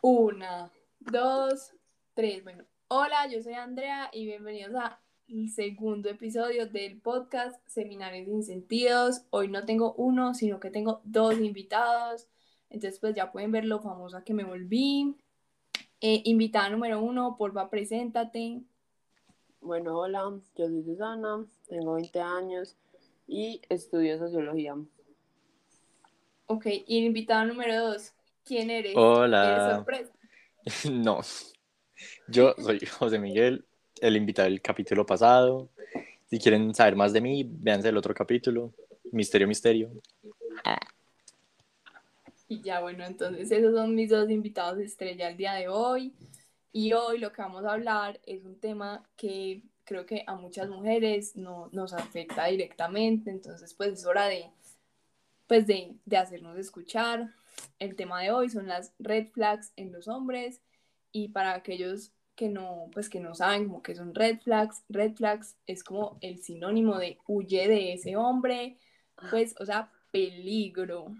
Una, dos, tres. Bueno, hola, yo soy Andrea y bienvenidos al segundo episodio del podcast Seminarios sin Sentidos. Hoy no tengo uno, sino que tengo dos invitados. Entonces, pues ya pueden ver lo famosa que me volví. Eh, invitada número uno, porfa, preséntate. Bueno, hola, yo soy Susana, tengo 20 años y estudio sociología. Ok, y invitada número dos, ¿quién eres? Hola. No, yo soy José Miguel, el invitado del capítulo pasado. Si quieren saber más de mí, véanse el otro capítulo, Misterio, Misterio. Y ya, bueno, entonces esos son mis dos invitados estrella el día de hoy. Y hoy lo que vamos a hablar es un tema que creo que a muchas mujeres no, nos afecta directamente, entonces pues es hora de, pues de, de hacernos escuchar. El tema de hoy son las red flags en los hombres y para aquellos que no, pues que no saben como que son red flags, red flags es como el sinónimo de huye de ese hombre, pues, o sea, peligro.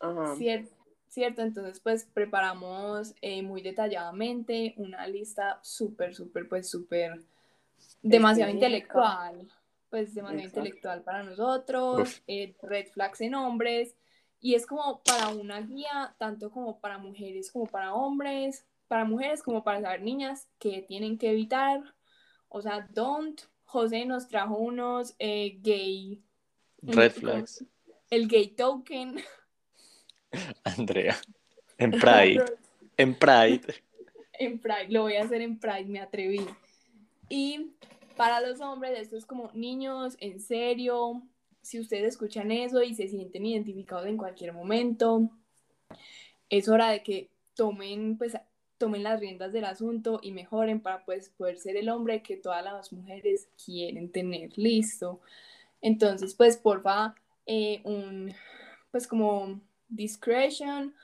Ajá. Cier- ¿Cierto? Entonces, pues preparamos eh, muy detalladamente una lista súper, súper, pues súper demasiado Específica. intelectual, pues demasiado Exacto. intelectual para nosotros, eh, red flags en hombres, y es como para una guía, tanto como para mujeres como para hombres, para mujeres como para saber niñas que tienen que evitar, o sea, don't. José nos trajo unos eh, gay, Red flags. el gay token. Andrea. En Pride. En Pride. En Pride, lo voy a hacer en Pride, me atreví. Y para los hombres, esto es como niños, en serio, si ustedes escuchan eso y se sienten identificados en cualquier momento, es hora de que tomen, pues, tomen las riendas del asunto y mejoren para pues, poder ser el hombre que todas las mujeres quieren tener. Listo. Entonces, pues, porfa, eh, un, pues como discretion,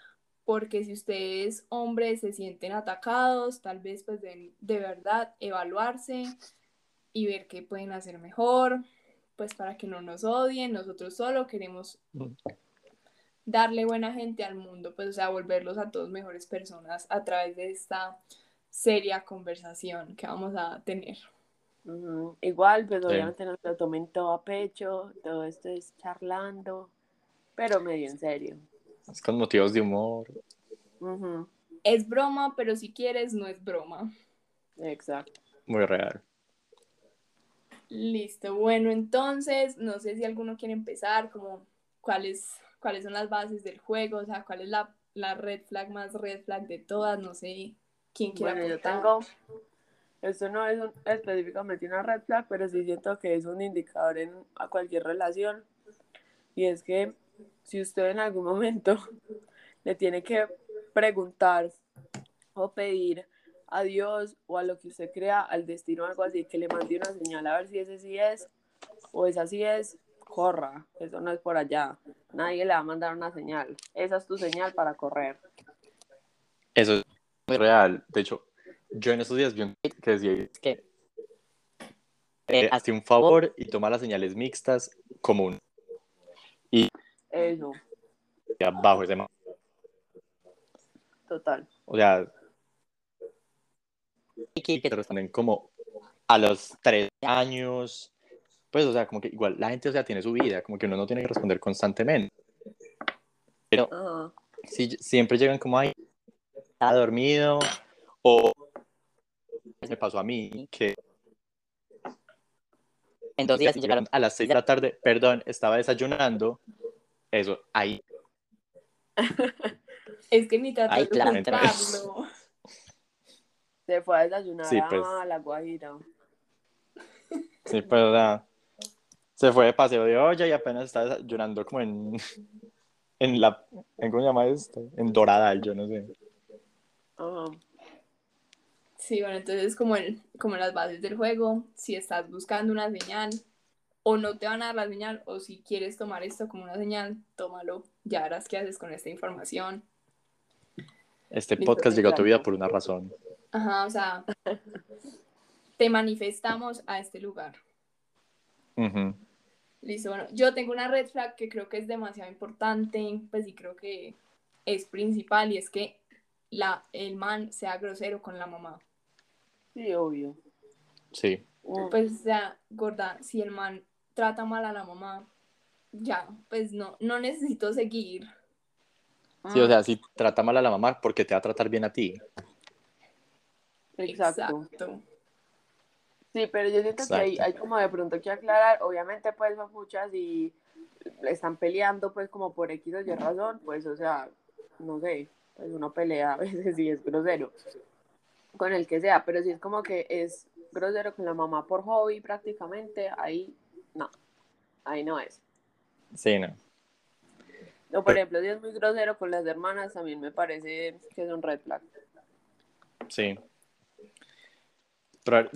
porque si ustedes hombres se sienten atacados, tal vez pues deben de verdad evaluarse y ver qué pueden hacer mejor, pues para que no nos odien, nosotros solo queremos darle buena gente al mundo, pues o sea, volverlos a todos mejores personas a través de esta seria conversación que vamos a tener. Igual, pues Sí. obviamente no se lo tomen todo a pecho, todo esto es charlando, pero medio en serio. Es con motivos de humor. Es broma, pero si quieres no es broma. Exacto. Muy real. Listo, bueno, entonces, no sé si alguno quiere empezar, como cuáles, cuáles son las bases del juego, o sea, cuál es la, la red flag más red flag de todas, no sé quién quiera Bueno, yo tengo, esto no es un- específicamente una red flag, pero sí siento que es un indicador en a cualquier relación. Y es que si usted en algún momento le tiene que preguntar o pedir a Dios o a lo que usted crea, al destino o algo así, que le mande una señal a ver si ese sí es o esa sí es, corra, eso no es por allá. Nadie le va a mandar una señal. Esa es tu señal para correr. Eso es muy real. De hecho, yo en estos días vi un que decía que eh, hazte un favor y toma las señales mixtas como un Eso, bajo ese ma- total. O sea, que te responden como a los tres años. Pues, o sea, como que igual la gente, o sea, tiene su vida, como que uno no tiene que responder constantemente. Pero Ajá. si siempre llegan como ahí, está dormido, o me pasó a mí, que en dos días llegaron a las seis de la tarde, perdón, estaba desayunando, eso, ahí, Es que ni tratar Ay, de claramente no es. ocultarlo. Se fue a desayunar Sí, a pues. la Guajira. sí, pues, o sea, se fue de paseo de olla y apenas estaba desayunando como en, en la, en, ¿cómo se llama esto? En Doradal, yo no sé. Ajá. Sí, bueno, entonces como, el, como las bases del juego, si estás buscando una señal o no te van a dar la señal o si quieres tomar esto como una señal, tómalo, ya verás qué haces con esta información. Este podcast llegó a tu vida por una razón. Ajá, o sea, te manifestamos a este lugar. Ujú. Listo, bueno, yo tengo una red flag que creo que es demasiado importante, pues sí creo que es principal y es que la, el man sea grosero con la mamá. Sí, obvio. Sí. Pues, o sea, gorda, si el man trata mal a la mamá, ya, pues no, no necesito seguir. Sí, o sea, si trata mal a la mamá, porque te va a tratar bien a ti? Exacto. Exacto. Sí, pero yo siento que hay, hay como de pronto que aclarar, obviamente pues son muchas y están peleando pues como por X o Y razón, pues o sea, no sé, pues uno pelea a veces y es grosero con el que sea, pero si es como que es grosero con la mamá por hobby prácticamente, ahí no, ahí no es. Sí, no. O por ejemplo, si es muy grosero con las hermanas, también me parece que es un red flag. Sí. Pero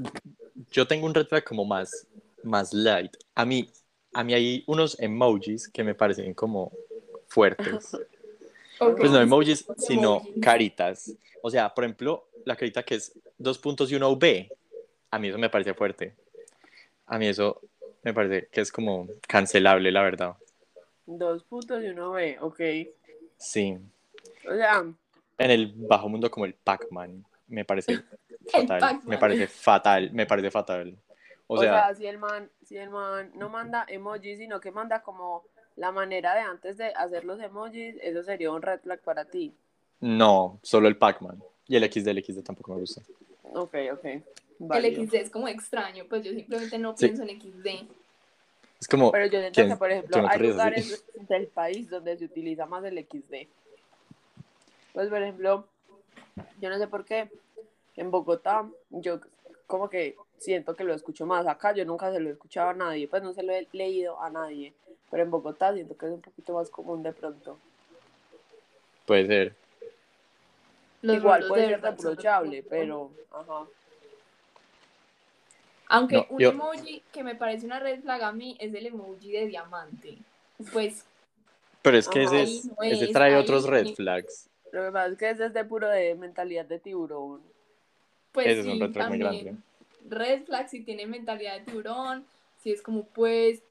yo tengo un red flag como más, más light. A mí, a mí hay unos emojis que me parecen como fuertes. Pues no emojis, sino Emojis. caritas. O sea, por ejemplo, la carita que es dos puntos y una V, a mí eso me parece fuerte. A mí eso me parece que es como cancelable, la verdad. Dos puntos y uno ve, ok. Sí. O sea, En el bajo mundo como el Pac-Man, me parece fatal. Me parece fatal, me parece fatal. O, O sea, sea, si el man, si el man no manda emojis, sino que manda como la manera de antes de hacer los emojis, eso sería un red flag para ti. no, solo el Pac-Man. Y el XD, el XD tampoco me gusta. Ok, ok. El válido. XD es como extraño, pues yo simplemente no Sí. pienso en XD. Es como, Pero yo ¿quién- que, por ejemplo, no hay así? lugares del país donde se utiliza más el XD. Pues, por ejemplo, yo no sé por qué, en Bogotá, yo como que siento que lo escucho más. Acá yo nunca se lo he escuchado a nadie, pues no se lo he leído a nadie. Pero en Bogotá siento que es un poquito más común de pronto. puede ser. Los Igual puede de ser reprochable, pero, ajá. Aunque No, un yo- emoji que me parece una red flag a mí es el emoji de diamante. Pues, Pero es que Ajá. ese, es- ese es, trae ahí otros red flags. Lo que pasa es que ese es de puro de mentalidad de tiburón. Pues Ese es un sí, red flag muy también. grande. Red flag si tiene mentalidad de tiburón, si es como pues...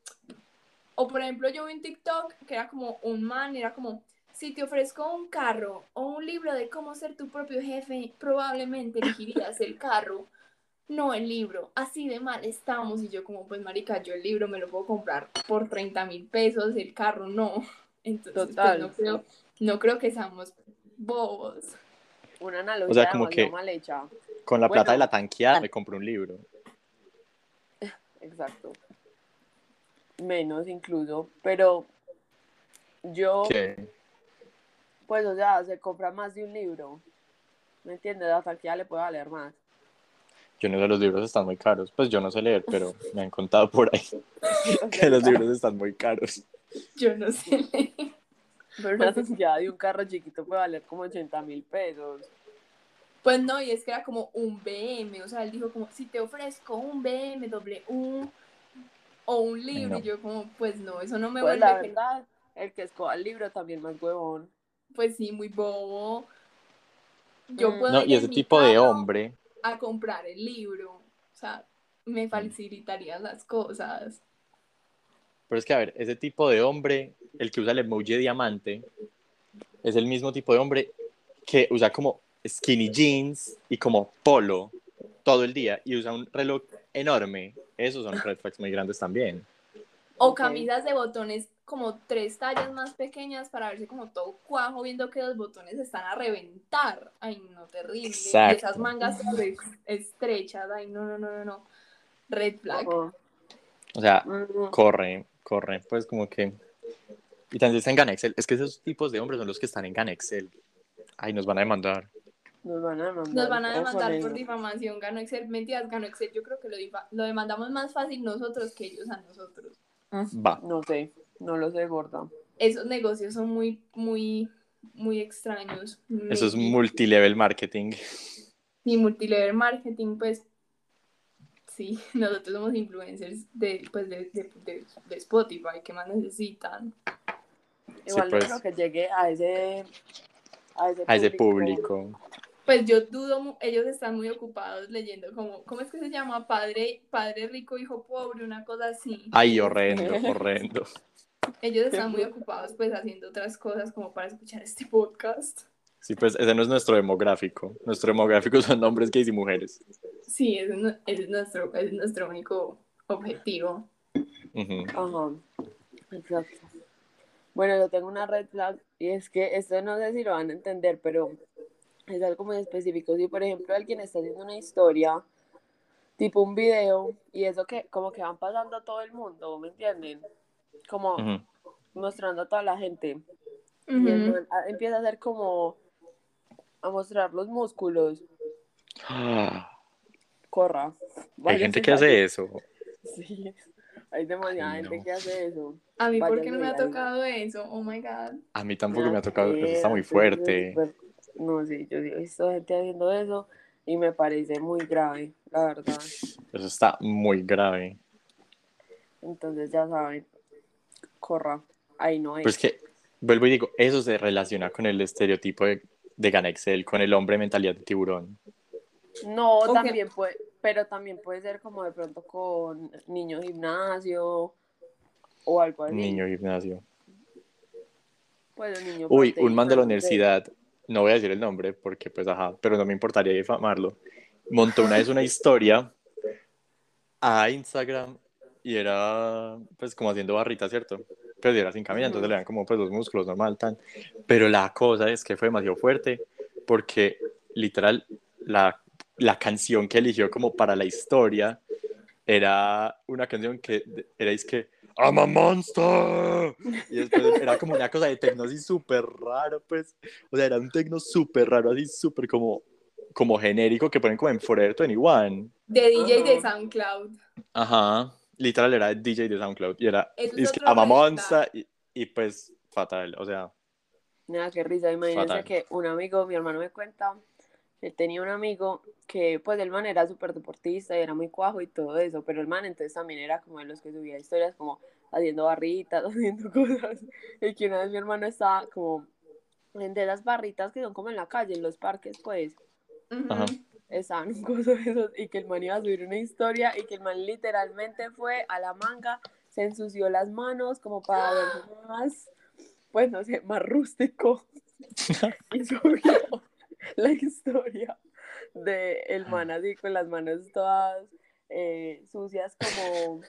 O por ejemplo yo vi un TikTok que era como un man, era como, si te ofrezco un carro o un libro de cómo ser tu propio jefe, probablemente elegirías el carro, no el libro. Así de mal estamos. Y yo como, pues marica, yo el libro me lo puedo comprar por 30 mil pesos, el carro no. Entonces, pues, no, creo, no creo que seamos bobos. Una analogía O sea, como que- mal hecha. Con la plata de la tanqueada me compré un libro. Exacto. Menos incluso. Pero yo, ¿Qué? pues, o sea, se compra más de un libro. ¿Me entiendes? La tanqueada le puede valer más. Yo no sé, los libros están muy caros. Pues yo no sé leer, pero me han contado por ahí que los libros están muy caros. Yo no sé leer. Pero una tanqueada de un carro chiquito puede valer como 80 mil pesos. Pues no, y es que era como un BM, o sea, él dijo como, si te ofrezco un BMW o un libro, No. y yo como, pues no, eso no me Pues vuelve, la verdad, el que escoja el libro también más huevón. pues sí, muy bobo. Yo Mm. puedo No, ir y ese tipo de hombre, a comprar el libro, o sea, me Mm. facilitaría las cosas. pero es que a ver, ese tipo de hombre, el que usa el emoji de diamante, es el mismo tipo de hombre que usa como skinny jeans y como polo todo el día y usa un reloj enorme. Esos son red flags muy grandes también. O camisas de botones como tres tallas más pequeñas para verse como todo cuajo, viendo que los botones están a reventar. Ay, no, terrible. Y esas mangas estrechas, ay, no, no, no, no, no. Red flag. O sea, corre, corre, pues como que... Y también está en Ganexel. Es que esos tipos de hombres son los que están en Ganexel. Ay, nos van a demandar. Nos van a demandar. Nos van a ojo con demandar por difamación. Ganó Excel. Mentiras, ganó Excel. Yo creo que lo, lo demandamos más fácil nosotros que ellos a nosotros. Va. No sé, no lo sé, gorda. Esos negocios son muy, muy, muy extraños. Eso es multilevel marketing. Y multilevel marketing, pues sí, nosotros somos influencers de, pues, de, de, de- de Spotify, ¿qué más necesitan? Igual pues. no creo que llegue a ese, a ese, A ese público. Pues yo dudo, ellos están muy ocupados leyendo como, ¿cómo es que se llama? Padre, padre rico, hijo pobre, una cosa así. Ay, horrendo, horrendo. Ellos están muy ocupados pues haciendo otras cosas como para escuchar este podcast. Sí, pues ese no es nuestro demográfico. Nuestro demográfico son hombres gays y mujeres. Sí, ese es, ese es nuestro, ese es nuestro único objetivo. Ajá, exacto. Bueno, yo tengo una red flag y es que esto no sé si lo van a entender, pero es algo muy específico. Si, por ejemplo, alguien está haciendo una historia, tipo un video, y eso que como que van pasando a todo el mundo, ¿me entienden? Como Ujú. mostrando a toda la gente. Y el Ujú. man, ah, empieza a hacer como a mostrar los músculos. Ah, Corra. Hay gente que hace eso. Sí, hay demasiada Ay, gente no. que hace eso. A mí, ¿por qué no me ha tocado eso? Oh my god. A mí tampoco me ha tocado. Eso está muy fuerte. No, sí, yo he visto gente haciendo eso y me parece muy grave, la verdad. Eso está muy grave. Entonces ya saben, corra, ahí no es. Pues que, vuelvo y digo, eso se relaciona con el estereotipo de, de Ganexel, con el hombre mentalidad de tiburón. No, también puede, pero también puede ser como de pronto con niño gimnasio o algo así. Niño gimnasio. Pues un niño Uy, un man de la sé. universidad, no voy a decir el nombre porque pues ajá, pero no me importaría difamarlo. Montó una vez una historia a Instagram y era pues como haciendo barritas, ¿cierto? Pues era sin camisa, entonces le dan como pues los músculos normal, tan. Pero la cosa es que fue demasiado fuerte porque literal la, la canción que eligió como para la historia era una canción que era es que I'm a monster y después era como una cosa de tecno así súper raro pues o sea era un tecno súper raro así súper como como genérico que ponen como en Forever 21 De DJ de Ajá. SoundCloud. ajá literal era DJ de SoundCloud y era es es que I'm a monster y, y pues fatal o sea Nada, qué risa. Imagínense Fatal. que un amigo, mi hermano me cuenta, que tenía un amigo que, pues, el man era súper deportista y era muy cuajo y todo eso, pero el man entonces también era como de los que subía historias como haciendo barritas, haciendo cosas. Y que una vez mi hermano estaba como en de esas barritas que son como en la calle, en los parques, pues. Ajá. estaban un coso de esos y que el man iba a subir una historia y que el man literalmente fue a la manga, se ensució las manos como para verse más, pues no sé, más rústico y subió la historia de el man así con las manos todas eh, sucias como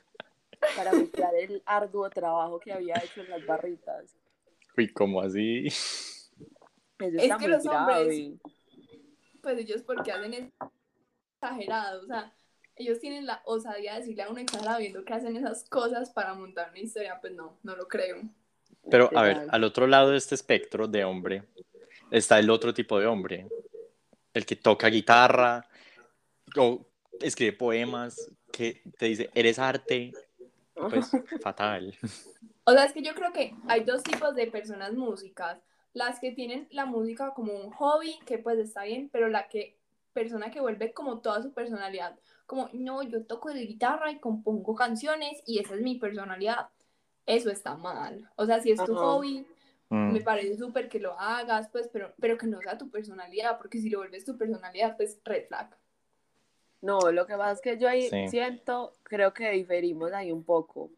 para mostrar el arduo trabajo que había hecho en las barritas. uy como así Eso Es está que muy los hombres- grave. Pues ellos porque hacen es exagerado. O sea, ellos tienen la osadía de decirle a un exagerado viendo que hacen esas cosas para montar una historia. Pues no, no lo creo. Pero a ver, al otro lado de este espectro de hombre está el otro tipo de hombre, el que toca guitarra o escribe poemas, que te dice, eres arte, pues fatal. O sea, es que yo creo que hay dos tipos de personas músicas. Las que tienen la música como un hobby, que pues está bien, pero la que persona que vuelve como toda su personalidad. Como, no, yo toco de guitarra y compongo canciones y esa es mi personalidad. Eso está mal. O sea, si es tu Ajá. hobby, Mm, me parece súper que lo hagas, pues, pero, pero que no sea tu personalidad, porque si lo vuelves tu personalidad, pues red flag. No, lo que pasa es que yo ahí Sí. siento, creo que diferimos ahí un poco.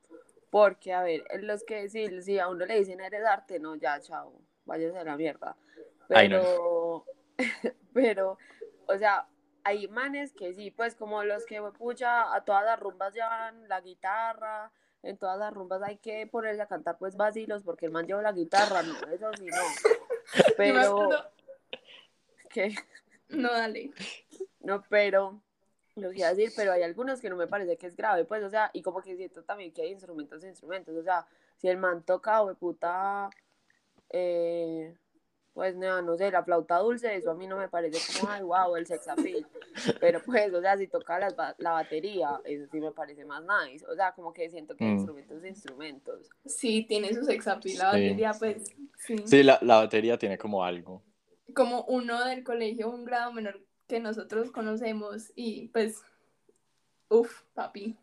Porque, a ver, en los que si, si a uno le dicen eres arte, no, ya, chao, váyase a la mierda. Pero, pero, o sea, hay manes que sí, pues como los que, pucha, a todas las rumbas llevan la guitarra, en todas las rumbas hay que ponerse a cantar pues vacilos porque el man lleva la guitarra, no, eso sí, no. Pero, que No, dale. no, pero lo que iba a decir, pero hay algunos que no me parece que es grave, pues, o sea, y como que siento también que hay instrumentos e instrumentos, o sea, si el man toca, o puta, eh, pues, no, no sé, la flauta dulce, eso a mí no me parece como, ay, wow, el sex appeal, pero pues, o sea, si toca las ba- la batería, eso sí me parece más nice, o sea, como que siento que hay Mm. instrumentos e instrumentos. Sí, tiene su sex appeal, la Sí. batería, pues, sí. Sí, la, la batería tiene como algo. Como uno del colegio, un grado menor que nosotros conocemos y pues, uff, papi,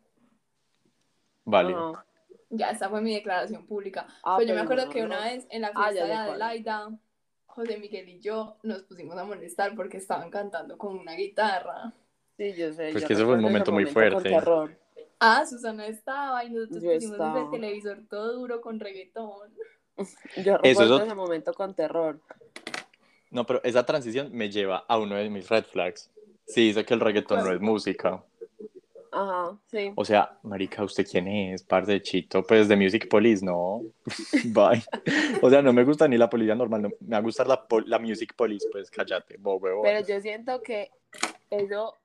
Vale. Ya esa fue mi declaración pública. Ah, pues yo me acuerdo no, que no. una vez en la Ah, fiesta de cuál. Adelaida, José Miguel y yo nos pusimos a molestar porque estaban cantando con una guitarra. Sí, yo sé. Pues yo que eso fue un momento muy con fuerte. terror. Ah, Susana estaba y nosotros Yo pusimos desde el estaba. televisor todo duro con reggaetón. Yo Eso es recuerdo ese momento con terror. No, pero esa transición me lleva a uno de mis red flags. Sí, dice que el reggaetón no es música. Ajá, sí. O sea, marica, ¿usted quién es? Parce de Chito, pues de Music Police, no. Bye. O sea, no me gusta ni la policía normal, no. me va a gustar la, Music Police, pues cállate, bobo. Pero yo siento que eso,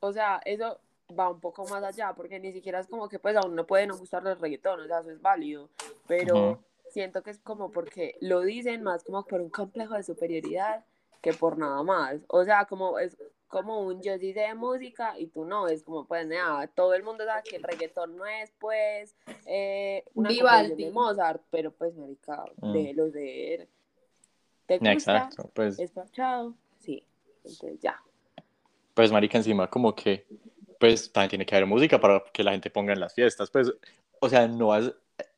o sea, eso va un poco más allá, porque ni siquiera es como que pues aún no puede no gustarle el reggaetón, o sea, eso es válido, pero Ujú. siento que es como porque lo dicen más como por un complejo de superioridad que por nada más, o sea, como es como un yo sí sé de música y tú no, es como pues nada, todo el mundo sabe que el reggaetón no es pues eh, una de Mozart, pero pues marica, Mm. déjelo ser. ¿Te gusta? Exacto, pues, ¿Es parchado? Sí, entonces ya. pues marica, encima como que, pues también tiene que haber música para que la gente ponga en las fiestas, pues, o sea, no vas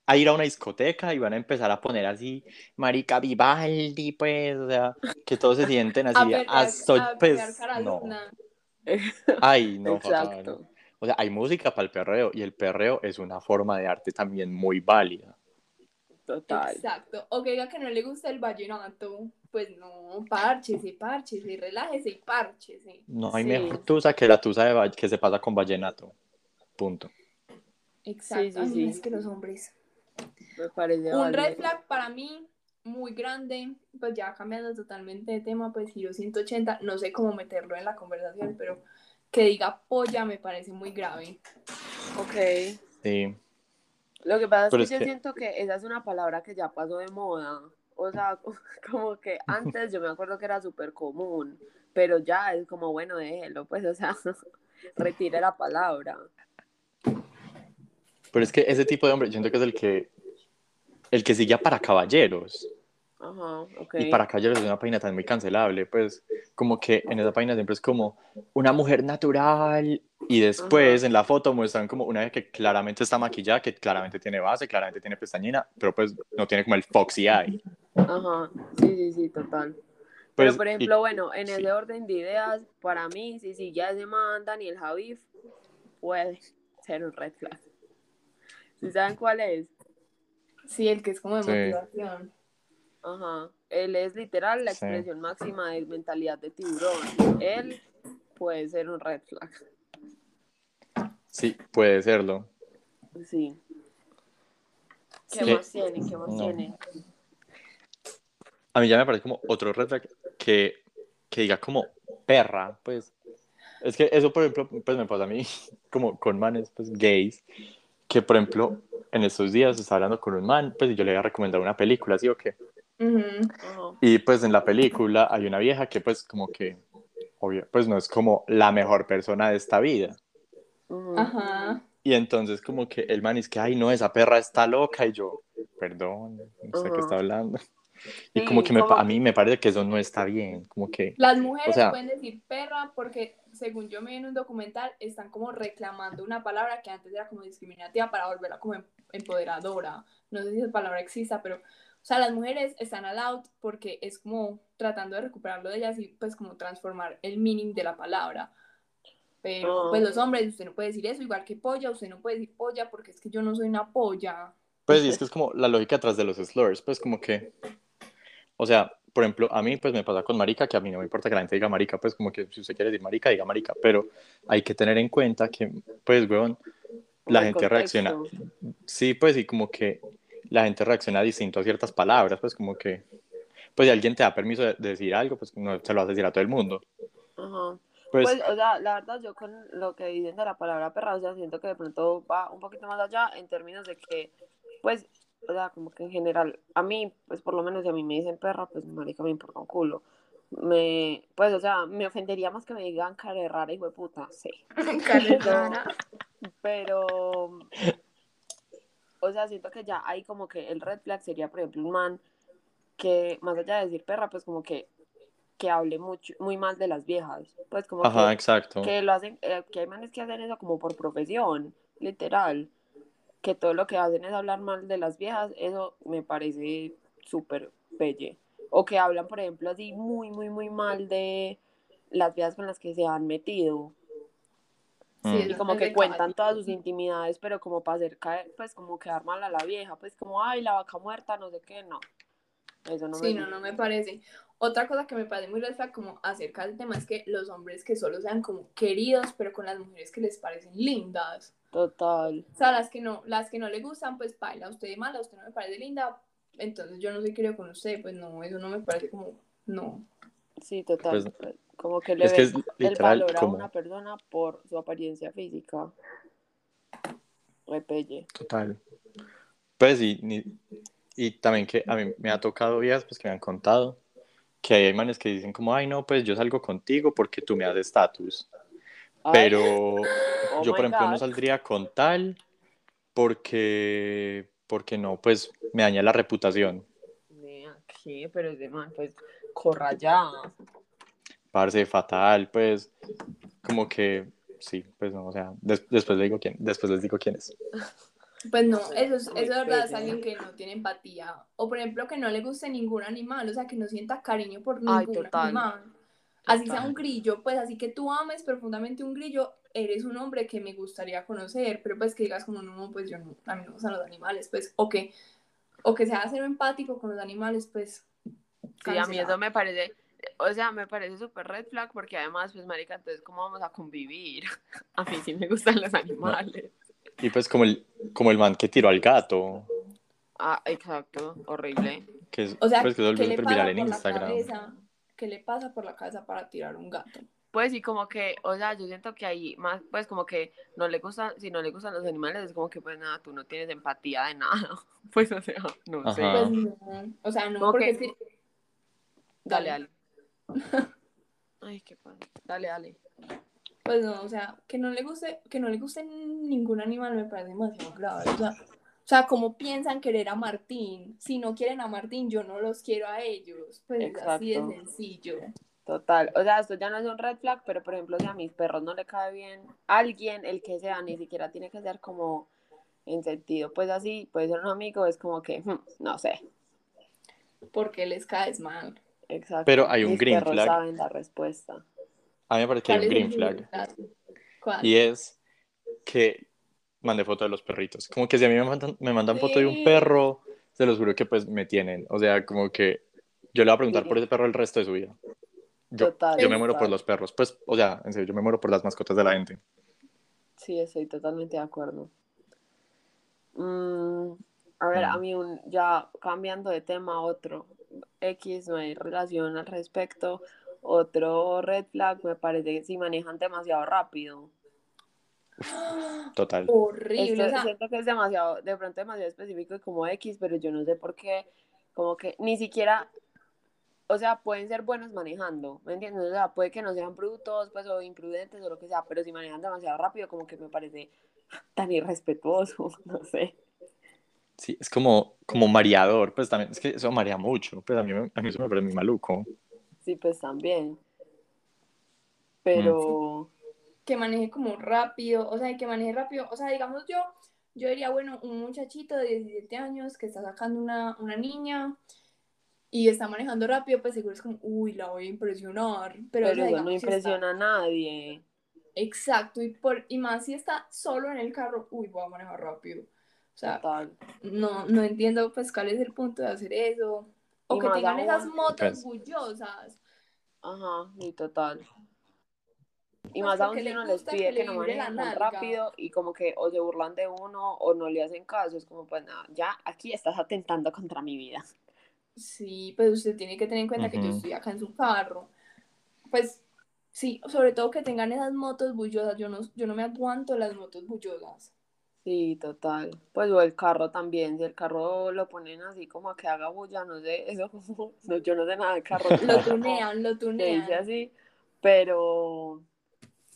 a ir a una discoteca y van a empezar a poner así, marica Vivaldi, pues, o sea, que todos se sienten así, A ah, soy- a pues, no, ay, no. Exacto. O sea, hay música para el perreo y el perreo es una forma de arte también muy válida. Total. Exacto. O que diga que no le gusta el vallenato. Pues no, párchese, párchese, relájese y párchese. No hay Sí. mejor tusa que la tusa de que se pasa con vallenato. Punto. Exacto. Sí, sí, Ay, sí. es que los hombres. Me parece Un red flag para mí muy grande, pues ya cambiando totalmente de tema, pues giro 180, no sé cómo meterlo en la conversación, pero que diga polla me parece muy grave. Ok. Sí. Lo que pasa es que es yo que- siento que esa es una palabra que ya pasó de moda. O sea, como que antes yo me acuerdo que era súper común, pero ya es como, bueno, déjelo, pues, o sea, retire la palabra. Pero es que ese tipo de hombre, yo siento que es el que el que sigue para caballeros. Ajá, ok. Y para caballeros es una página tan muy cancelable, pues como que en esa página siempre es como una mujer natural y después Ajá. en la foto muestran como una que claramente está maquillada, que claramente tiene base, claramente tiene pestañina, pero pues no tiene como el foxy eye. Ajá, sí, sí, sí, total. Pues, Pero, por y- ejemplo, bueno, en sí. ese orden de ideas, para mí, si sigue a ese man Daniel Javif, puede ser un red flag. ¿Sí saben cuál es? Sí, el que es como de Sí. motivación. Ajá. Él es literal la Sí. expresión máxima de mentalidad de tiburón. Él puede ser un red flag. Sí, puede serlo. Sí. ¿Qué Sí. más tiene? ¿Qué más No. tiene? A mí ya me parece como otro red flag que, que diga como perra, pues. Es que eso, por ejemplo, pues me pasa a mí, como con manes, pues gays, que por ejemplo, en estos días estaba hablando con un man, pues y yo le había recomendado una película, ¿sí o qué? Y pues en la película hay una vieja que pues como que, obvio, pues no es como la mejor persona de esta vida. Ajá. Y entonces como que el man es que, ay no, esa perra está loca y yo, perdón, no sé qué está hablando. Y Sí, como que me, como a mí me parece que eso no está bien, como que... Las mujeres O sea- pueden decir perra porque, según yo me vi en un documental, están como reclamando una palabra que antes era como discriminativa para volverla como em- empoderadora. No sé si esa palabra exista, pero, o sea, las mujeres están allowed porque es como tratando de recuperarlo de ellas y pues como transformar el meaning de la palabra. Pero, Ah. pues los hombres, usted no puede decir eso, igual que polla, usted no puede decir polla porque es que yo no soy una polla. Pues sí, es que es como la lógica atrás de los slurs, pues como que, o sea, por ejemplo, a mí pues me pasa con marica, que a mí no me importa que la gente diga marica, pues como que si usted quiere decir marica, diga marica, pero hay que tener en cuenta que, pues, weón, la gente reacciona, sí, pues, y como que la gente reacciona distinto a ciertas palabras, pues como que, pues si alguien te da permiso de, de decir algo, pues no se lo vas a decir a todo el mundo. Ajá. Pues, Pues, o sea, la verdad, yo con lo que dicen de la palabra perra, o sea, siento que de pronto va un poquito más allá en términos de que, pues, o sea, como que en general, a mí, pues por lo menos si a mí me dicen perra, pues marica me importa un culo. Me, pues, o sea, me ofendería más que me digan cara rara, hijo de puta, sí. Calentona. Pero, o sea, siento que ya hay como que el red flag sería, por ejemplo, un man que, más allá de decir perra, pues como que, que hable mucho, muy mal de las viejas. Pues como ajá, que, exacto. que lo hacen, eh, que hay manes que hacen eso como por profesión, literal. Que todo lo que hacen es hablar mal de las viejas, eso me parece súper pelle. O que hablan, por ejemplo, así muy, muy, muy mal de las viejas con las que se han metido. Sí, Mm. eso Y como que cuentan caballo. todas sus intimidades, pero como para hacer caer, pues como quedar mal a la vieja, pues como, ay, la vaca muerta, no sé qué, no. Eso no Sí, me no, no me parece. Otra cosa que me parece muy red como acerca del tema es que los hombres que solo sean como queridos, pero con las mujeres que les parecen lindas. Total. O sea, las que no, las que no le gustan, pues baila usted de mala, usted no me parece linda, entonces yo no soy querido con usted, pues no, eso no me parece como, no. Sí, total. Pues, como que le es que ves es el literal valor a como- una persona por su apariencia física. Repelle. Total. Pues y, ni- y también que a mí me ha tocado vías pues que me han contado que hay manes que dicen como, ay no, pues yo salgo contigo porque tú me das estatus. Ay, Pero oh yo, por ejemplo, no saldría con tal porque, porque no, pues me daña la reputación. ¿qué? Pero ese man, pues, corra ya. Parce, fatal, pues, como que, sí, pues no, o sea, des- después, le digo quién, después les digo quién es. Pues no, eso es, eso de verdad es alguien que no tiene empatía. O por ejemplo, que no le guste ningún animal, o sea, que no sienta cariño por Ay, ningún total. animal. Así sea un grillo, pues así que tú ames profundamente un grillo, eres un hombre que me gustaría conocer, pero pues que digas como no, pues yo no, a mí no me gustan los animales, pues, o que, o que sea ser empático con los animales, pues. Sí, a mí eso me parece, o sea, me parece súper red flag porque además, pues, marica, entonces, ¿cómo vamos a convivir? A mí sí me gustan los animales. Y pues como el, como el man que tiró al gato, Ah, exacto, horrible. que es, O sea, pues, que ¿qué le pasa en por la cabeza? ¿Qué le pasa por la cabeza para tirar un gato? Pues sí, como que, o sea, yo siento que ahí más, pues como que no le gustan, si no le gustan los animales, es como que pues nada, tú no tienes empatía de nada. Pues o sea, no sé. Ajá. Pues no, o sea, no, Como porque que- Dale, dale. Ay, qué padre. Dale, dale. Pues no, o sea, que no le guste, que no le guste ningún animal me parece demasiado grave. O sea, o sea, como piensan querer a Martín. Si no quieren a Martín, yo no los quiero a ellos. Pues es así de sencillo. Total. O sea, esto ya no es un red flag, pero por ejemplo, si a mis perros no le cae bien alguien, el que sea, ni siquiera tiene que ser como en sentido, pues así, puede ser un amigo, es como que, hmm, no sé. Porque les caes mal. Exacto. Pero hay un Mis green perros flag. saben la respuesta. A mí me parece que hay ¿Cuál un green flag. flag? ¿Cuál? Y es que mande foto de los perritos. Como que si a mí me mandan, me mandan foto de un perro, se los juro que pues me tienen. O sea, como que yo le voy a preguntar por ese perro el resto de su vida. Yo, Total, yo me muero por los perros. Pues, o sea, en serio, yo me muero por las mascotas de la gente. Sí, estoy totalmente de acuerdo. Mm, a ver, a Mm. mí un, ya cambiando de tema, otro X, no hay relación al respecto. Otro red flag me parece que si manejan demasiado rápido. Total. Horrible. Esto o sea, siento que es demasiado, de pronto demasiado específico y como X, pero yo no sé por qué, como que ni siquiera, o sea, pueden ser buenos manejando, ¿me entiendes? O sea, puede que no sean brutos, pues, o imprudentes o lo que sea, pero si manejan demasiado rápido, como que me parece tan irrespetuoso, no sé. Sí, es como, como mareador. Pues también, es que eso marea mucho. Pues a mí, me- a mí eso me parece muy maluco. Sí, pues también. Pero, que maneje como rápido, o sea, que maneje rápido, o sea, digamos yo, yo diría, bueno, un muchachito de 17 años que está sacando una, una niña y está manejando rápido, pues seguro es como, uy, la voy a impresionar, pero, pero, o sea, no digamos, si está- impresiona a nadie. Exacto, y, por, y más si está solo en el carro, uy, voy a manejar rápido. O sea, Total. no, no entiendo pues cuál es el punto de hacer eso. O Y que tengan esas motos bullosas. Ajá, sí, total. Y Pues más aún si uno les pide que que, no manejen tan rápido y como que o se burlan de uno o no le hacen caso, es como pues nada, ya aquí estás atentando contra mi vida. Sí, pues usted tiene que tener en cuenta que yo estoy acá en su carro. Pues sí, sobre todo que tengan esas motos bullosas. Yo no, yo no me aguanto las motos bullosas. Sí, total. Pues o el carro también, si el carro lo ponen así como a que haga bulla, no sé, eso no, yo no sé nada de carro. Lo tunean, lo se dice tunean. así, pero,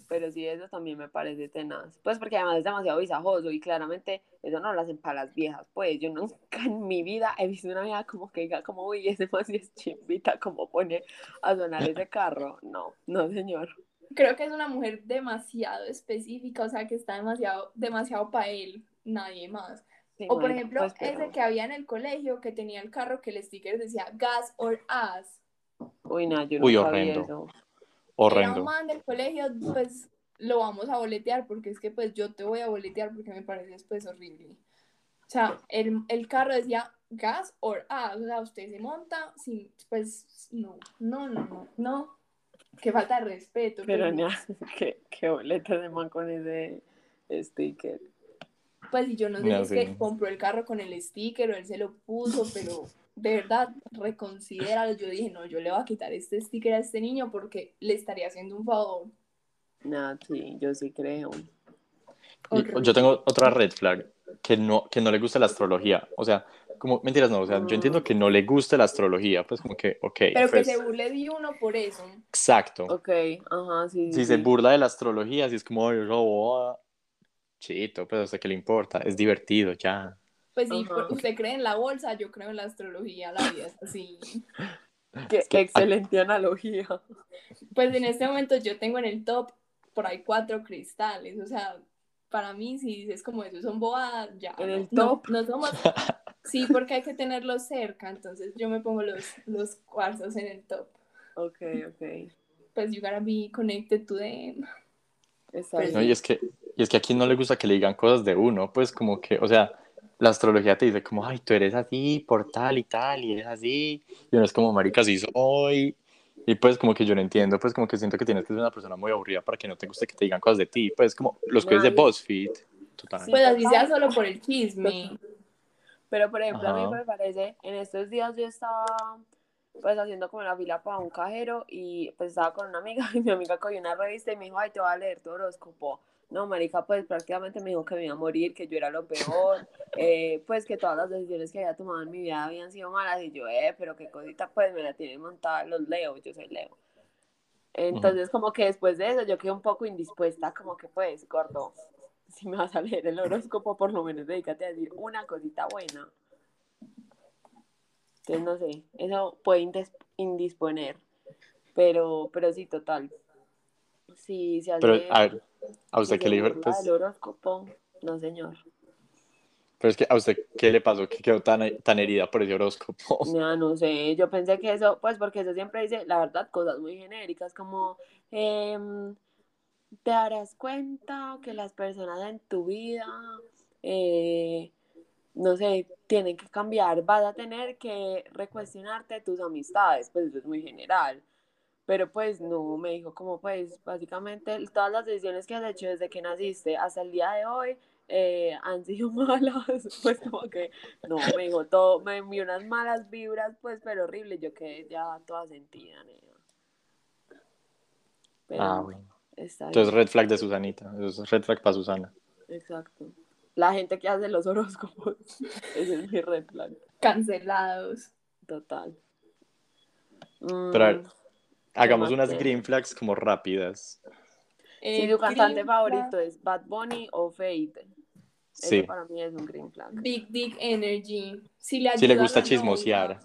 pero sí, eso también me parece tenaz. Pues porque además es demasiado visajoso y claramente eso no lo hacen para las viejas. Pues yo nunca en mi vida he visto una vieja como que diga como, uy, ese más es chimbita, como pone a sonar ese carro. No, no, señor. Creo que es una mujer demasiado específica, o sea, que está demasiado, demasiado para él, nadie más. Sí, O por ejemplo, pues, pero- ese que había en el colegio que tenía el carro que el sticker decía gas or ass. Uy, no, yo Uy, nunca vi horrendo. Era un man del colegio, pues lo vamos a boletear porque es que pues yo te voy a boletear porque me parece pues horrible. O sea, el, el carro decía gas or ah, o sea, usted se monta sin, pues no, no, no, no, no. Qué falta de respeto. Pero pues, nada, qué, qué boleta de man con ese sticker. Pues y yo no sé No, si es sí. que compró el carro con el sticker o él se lo puso, pero de verdad, reconsidéralo. Yo dije, no, yo le voy a quitar este sticker a este niño porque le estaría haciendo un favor. Nada, sí, yo sí creo. Yo tengo otra red flag, que no, que no le gusta la astrología. O sea, como, mentiras, no, o sea, yo entiendo que no le gusta la astrología, pues como que, ok, Pero que pues, se burle de uno por eso. exacto. Ok, ajá, sí. Si sí, se sí. burla de la astrología, si es como, "Ay, esa bobada", chito, pues, o sea, ¿qué le importa? Es divertido, ya. Pues si Ajá. por- usted cree en la bolsa, yo creo en la astrología, la vida es así. Qué que- excelente analogía. Pues en este momento yo tengo en el top por ahí cuatro cristales, o sea, para mí si dices como eso son bobadas, ya. En no- el no- top. No, somos... Sí, porque hay que tenerlos cerca, entonces yo me pongo los, los cuarzos en el top. Ok, ok. Pues you gotta be connected to them. Está Pues ¿no? bien. Y es que, y es que aquí no le gusta que le digan cosas de uno, pues como que, o sea, la astrología te dice como, ay, tú eres así por tal y tal, y eres así, y uno es como, marica, sí soy, y pues como que yo no entiendo, pues como que siento que tienes que ser una persona muy aburrida para que no te guste que te digan cosas de ti, pues como los quiz de. BuzzFeed, total. Sí. Pues así sea solo por el chisme. Pero, por ejemplo, a mí me parece, en estos días yo estaba pues haciendo como la fila para un cajero y pues estaba con una amiga y mi amiga cogió una revista y me dijo, ay, te voy a leer tu horóscopo. No, marica, pues prácticamente me dijo que me iba a morir, que yo era lo peor, eh, pues que todas las decisiones que había tomado en mi vida habían sido malas y yo, eh, pero qué cosita, pues me la tienen montada los Leo, yo soy Leo. Entonces, como que después de eso yo quedé un poco indispuesta, como que pues, gordo, si me vas a leer el horóscopo, por lo menos dedícate a decir una cosita buena. Entonces, no sé, eso puede indis- indisponer, pero, pero sí, total. Sí, se hace... Pero, a ver, a usted qué le dijo, pues, horóscopo, no señor. pero es que a usted qué le pasó, que quedó tan, tan herida por ese horóscopo. No, no sé, yo pensé que eso, pues porque eso siempre dice, la verdad, cosas muy genéricas, como em, te darás cuenta que las personas en tu vida, eh, no sé, tienen que cambiar, vas a tener que recuestionarte tus amistades, pues eso es muy general. Pero pues no, me dijo como pues básicamente todas las decisiones que has hecho desde que naciste hasta el día de hoy eh, han sido malas, pues como que no, me dijo todo, me envió unas malas vibras, pues, pero horrible, yo quedé ya toda sentida, nena. Pero Ah, bueno. está Entonces, red flag de Susanita, eso es red flag para Susana. exacto. La gente que hace los horóscopos, ese es mi red flag, Cancelados. total. Pero a ver, Mm, hagamos unas green flags como rápidas. si Eh, tu cantante favorito flag, es Bad Bunny o Fate, Sí, eso para mí es un green flag. Big Dick Energy. Si le, si le ayuda gusta chismosear.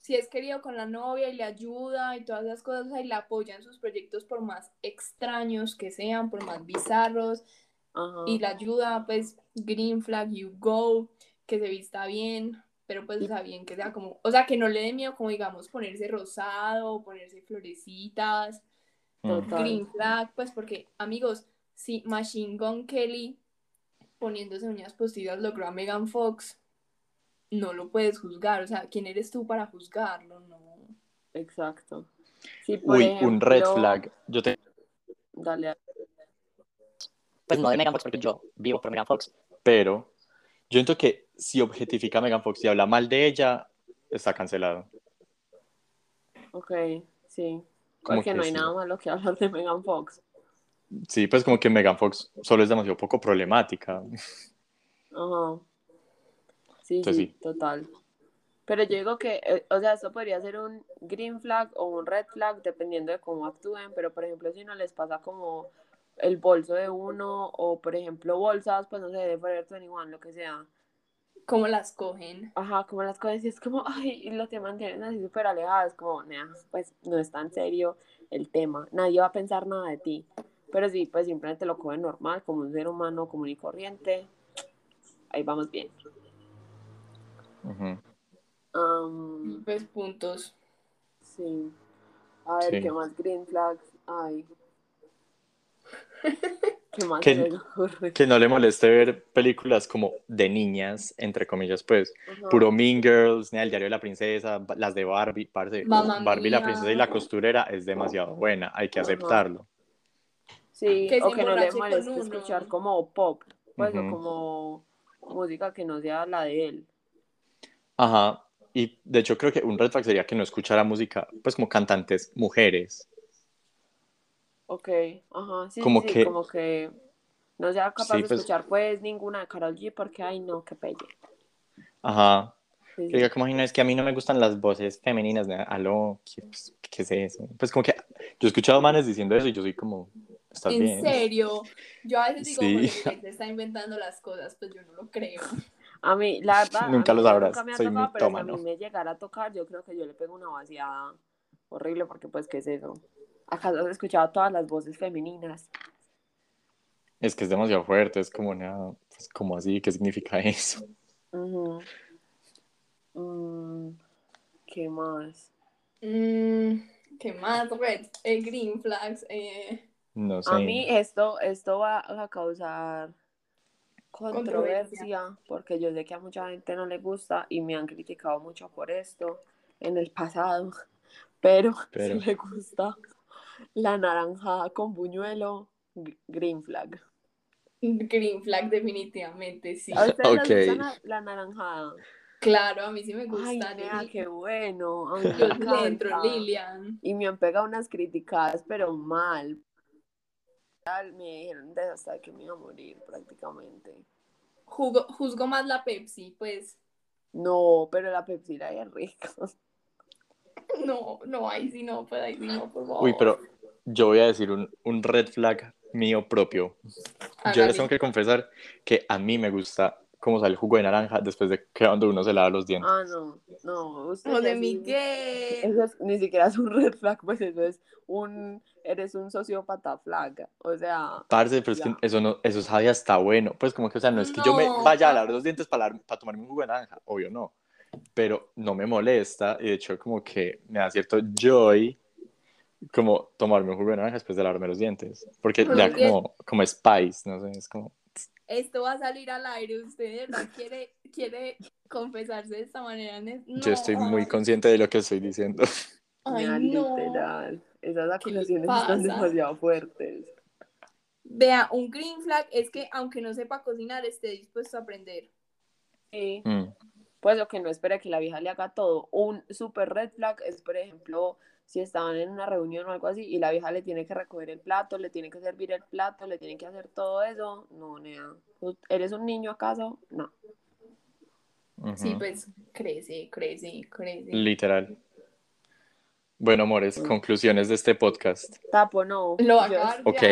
si es querido con la novia y le ayuda y todas esas cosas y le apoya en sus proyectos por más extraños que sean, por más bizarros Ajá. y la ayuda, pues green flag, you go, que se vista bien, pero pues o sea, bien que sea como, o sea, que no le dé miedo como digamos ponerse rosado, ponerse florecitas. Total. green flag, pues porque amigos, si Machine Gun Kelly poniéndose uñas postizas logró a Megan Fox, no lo puedes juzgar, o sea, ¿quién eres tú para juzgarlo? No. Exacto. Si, por Uy, un red flag. Yo te... Dale. Pues no de Megan Fox, porque yo vivo por Megan Fox. Pero yo siento que si objetifica a Megan Fox y habla mal de ella, está cancelado. Ok, sí. Como Porque que no hay sí. nada malo que hablar de Megan Fox. Sí, pues como que Megan Fox solo es demasiado poco problemática. Ajá. Sí, Entonces, sí, sí. total. Pero yo digo que, eh, o sea, esto podría ser un green flag o un red flag dependiendo de cómo actúen, pero por ejemplo, si no les pasa como el bolso de uno o por ejemplo bolsas, pues no sé, de Forever 21, lo que sea. ¿Cómo las cogen? Ajá, como las cosas, y es como, ay, y lo te mantienen así súper alejadas, como, nah, pues no es tan serio el tema, nadie va a pensar nada de ti. Pero sí, pues simplemente lo cogen normal, como un ser humano común y corriente. Ahí vamos bien. Ujú. Am, Pues puntos. sí. A ver, Sí. ¿qué más green flags hay? ¿Qué más Que- se les ocurre? Que no le moleste ver películas como de niñas, entre comillas, pues. Ajá. Puro Mean Girls, Nea, El diario de la princesa, las de Barbie, parce. Mamma Barbie, la mía. princesa y la costurera es demasiado buena, hay que Ajá. aceptarlo. Sí, Que o que no le moleste escuchar como pop, pues, o como música que no sea la de él. Ajá. Y de hecho creo que un red flag sería que no escuchara música, pues como cantantes mujeres. Ok, ajá, sí, Como sí, que- como que no sea capaz Sí, de pues- escuchar pues ninguna de Karol G porque, ay, no, qué pelle. Ajá. Sí, Que sí. diga como, "Ay, no, es que a mí no me gustan las voces femeninas, nea, aló, ¿qué, pues, ¿qué es eso? Pues como que yo he escuchado manes diciendo eso y yo soy como, ¿estás ¿En bien? serio? Yo a veces digo, Sí. Se está inventando las cosas, pues yo no lo creo. A mí, la verdad, Nunca lo sabrás, nunca me ha soy tocado, pero si a mí me llegara a tocar, yo creo que yo le pego una vaciada horrible porque, pues, ¿qué es eso? ¿Acaso has escuchado todas las voces femeninas? Es que es demasiado fuerte, es como, nea, pues, como así? ¿Qué significa eso? Mm, ¿Qué más? Mm, ¿Qué más? Red, eh, green flags. eh, No sé. A mí esto, esto va a causar Controversia. controversia porque yo sé que a mucha gente no le gusta y me han criticado mucho por esto en el pasado, pero, Pero- si le gusta la naranjada con buñuelo, green flag. green flag definitivamente, sí. ¿A ustedes les gusta na- la naranjada? Claro, a mí sí me gusta. Ay, qué bueno. a mí me yo sí le entro, encanta. Lilian. Y me han pegado unas criticadas, pero mal. Me dijeron de hasta que me iba a morir prácticamente. Jugo- juzgo más la Pepsi, pues. No, pero la Pepsi la es rica. No, no, ahí sí no, pues ahí sí no, por favor. Uy, pero yo voy a decir un, un red flag mío propio. Yo les tengo que confesar que a mí me gusta cómo sale el jugo de naranja después de que cuando uno se lava los dientes. Ah, no, no. Usted ya sí- Miguel. Eso es- ni siquiera es un red flag, pues eso es un. Eres un sociópata flag. O sea, Parce, pero es Ya. que eso no, eso sabe hasta bueno. Pues como que, o sea, no es que yo me No. vaya a lavar los dientes para, para tomarme un jugo de naranja, obvio no. Pero no me molesta y de hecho como que me da cierto joy como tomarme un jugo de naranja después de lavarme los dientes. Porque que- como, como spice, no sé, es como... Esto va a salir al aire. ¿Usted de verdad quiere, quiere confesarse de esta manera? Ne- Yo estoy No. muy consciente de lo que estoy diciendo. Ay, no. literal. Esas ¿Qué le acusaciones están demasiado fuertes. Vea, un green flag es que aunque no sepa cocinar, esté dispuesto a aprender. Sí. Mm. Pues o que no espere que la vieja le haga todo. Un super red flag es, por ejemplo, si estaban en una reunión o algo así y la vieja le tiene que recoger el plato, le tiene que servir el plato, le tiene que hacer todo eso. No, nea. ¿Tú ¿Eres un niño acaso? No. Sí, pues crece, crece, crece. Literal. Bueno, amores, conclusiones de este podcast. Tapo, no. Lo va a Ok,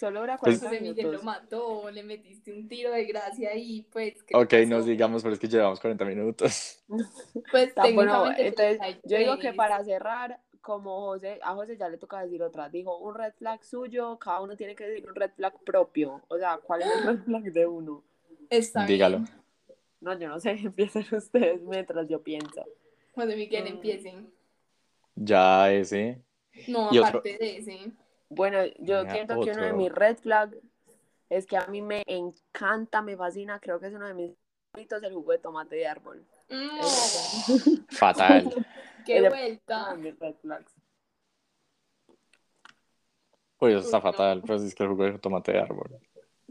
Solo dura Pues- 40 José Miguel lo mató, le metiste un tiro de gracia y pues. ¿qué ok, pasó? nos digamos, pero es que llevamos 40 minutos. Pues Tapo, no. técnicamente. Entonces, 33. yo digo que para cerrar, como José, a José ya le toca decir otra. Dijo un red flag suyo, cada uno tiene que decir un red flag propio. O sea, ¿cuál es el red flag de uno? Está bien. Dígalo. No, yo no sé, empiecen ustedes mientras yo pienso. José Miguel, Mm. empiecen. Ya ese. No, Y otro- aparte de ese. Bueno, yo siento que uno de mis red flag es que a mí me encanta, me fascina, creo que es uno de mis favoritos el jugo de tomate de árbol. No, Fatal. qué Ella- vuelta. Mis red flags. Pues eso está Uy, no. fatal, pues es que el jugo de tomate de árbol.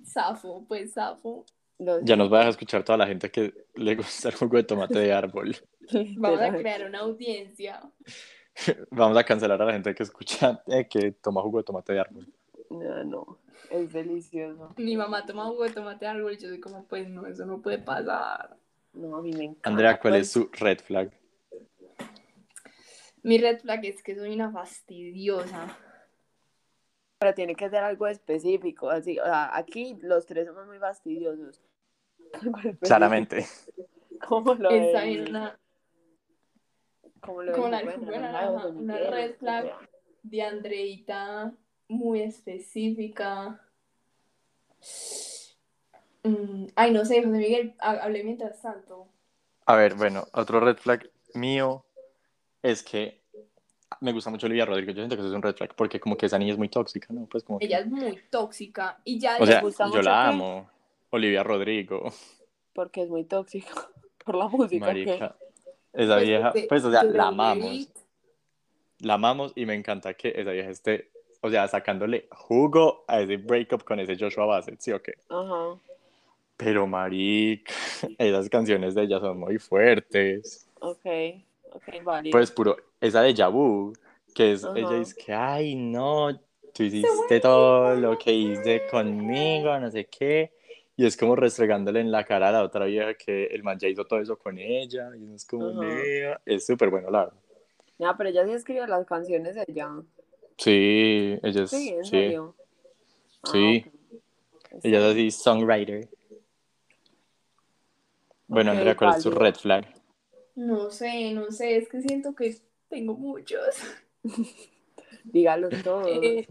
Zafo, pues zafo. Los- Ya nos va a dejar escuchar toda la gente que le gusta el jugo de tomate de árbol. Vamos a crear una audiencia. Vamos a cancelar a la gente que escucha, eh, que toma jugo de tomate de árbol. No, no, es delicioso. Mi mamá toma jugo de tomate de árbol y yo soy como, pues no, eso no puede pasar. No, a mí me encanta. Andrea, ¿cuál Pues, es su red flag? Mi red flag es que soy una fastidiosa. Pero tiene que ser algo específico, así, o sea, aquí los tres somos muy fastidiosos. Claramente. Como lo del- bien una como lo como del la una red o flag. sea, de Andreita muy específica. Mm, ay, no sé, José Miguel, ha- hablé mientras tanto. A ver, bueno, otro red flag mío es que me gusta mucho Olivia Rodrigo. Yo siento que eso es un red flag porque como que esa niña es muy tóxica, ¿no? Pues como que- Ella es muy tóxica y ya O sea, gusta yo mucho la amo. Olivia Rodrigo, Porque es muy tóxico. Por la música marica. que. Esa vieja, desde- pues, o sea, la amamos. La amamos y me encanta que esa vieja esté, o sea, sacándole jugo a ese breakup con ese Joshua Bassett, ¿sí o qué? Ajá. Pero, marica, esas canciones de ella son muy fuertes. Ok. Ok, válido. Pues puro, esa de Yabu, que es, ella dice que, ay, no, tú hiciste todo lo que hice conmigo, no sé qué. Y es como restregándole en la cara a la otra vieja que el man ya hizo todo eso con ella. Y es como, es súper bueno, la verdad. No, pero ella sí escribe las canciones ella. Sí, ella es, Sí, en sí, serio. Ah, ok. ella es así, songwriter. Bueno, Ok, Andrea, ¿cuál es tu red flag? No sé, no sé, es que siento que tengo muchos. Dígalo todo. Eh,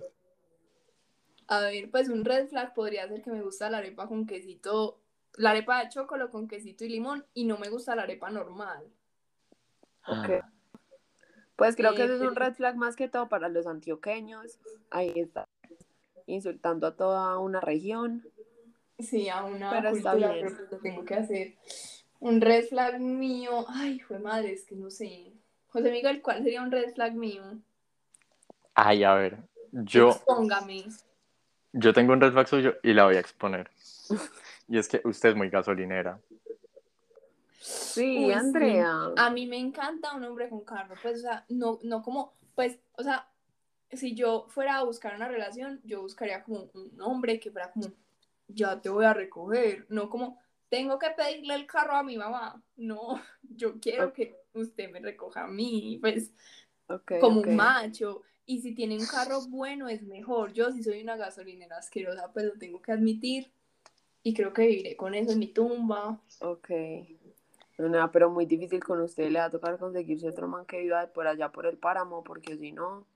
a ver, pues un red flag podría ser que me gusta la arepa con quesito, la arepa de chocolate con quesito y limón y no me gusta la arepa normal. Ok. Pues creo que eso es un red flag más que todo para los antioqueños. Ahí está. Insultando a toda una región. Sí, a una Pero está cultura, bien. pero pues lo tengo que hacer. Un red flag mío, ay, fue madre, es que no sé. José Miguel, ¿cuál sería un red flag mío? Ay, a ver, yo, Expóngame. Yo tengo un red flag suyo y la voy a exponer. Y es que usted es muy gasolinera. Sí, Uy, sí. Andrea. A mí me encanta un hombre con carro, pues, o sea, no, no como, pues, o sea, si yo fuera a buscar una relación, yo buscaría como un hombre que fuera como, ya te voy a recoger, no como, tengo que pedirle el carro a mi mamá, no, yo quiero que usted me recoja a mí, pues, Ok, como un macho, y si tiene un carro bueno es mejor, yo si soy una gasolinera asquerosa, pues lo tengo que admitir, y creo que viviré con eso en mi tumba, Ok. No, pero muy difícil con usted. Le va a tocar conseguirse otro man que viva por allá por el páramo, porque si no,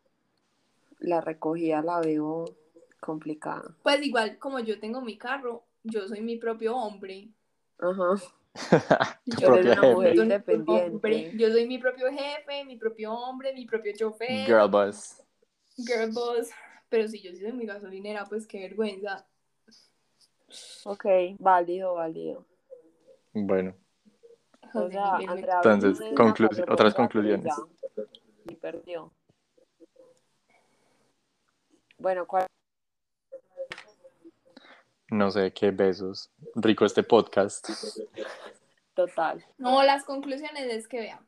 la recogida la veo complicada. Pues igual, como yo tengo mi carro, yo soy mi propio hombre. Ajá. Yo eres una mujer soy mi propio independiente. hombre. Yo soy mi propio jefe, mi propio hombre, mi propio chofer, Girl boss. Girl boss. Pero si yo sí soy mi gasolinera, pues qué vergüenza. Ok, válido, válido. Bueno, O sea, Andrea, Entonces, conclu- otras conclusiones. Y perdió. Bueno, ¿cuál? no sé qué besos. Rico este podcast. Total. No, las conclusiones es que vean,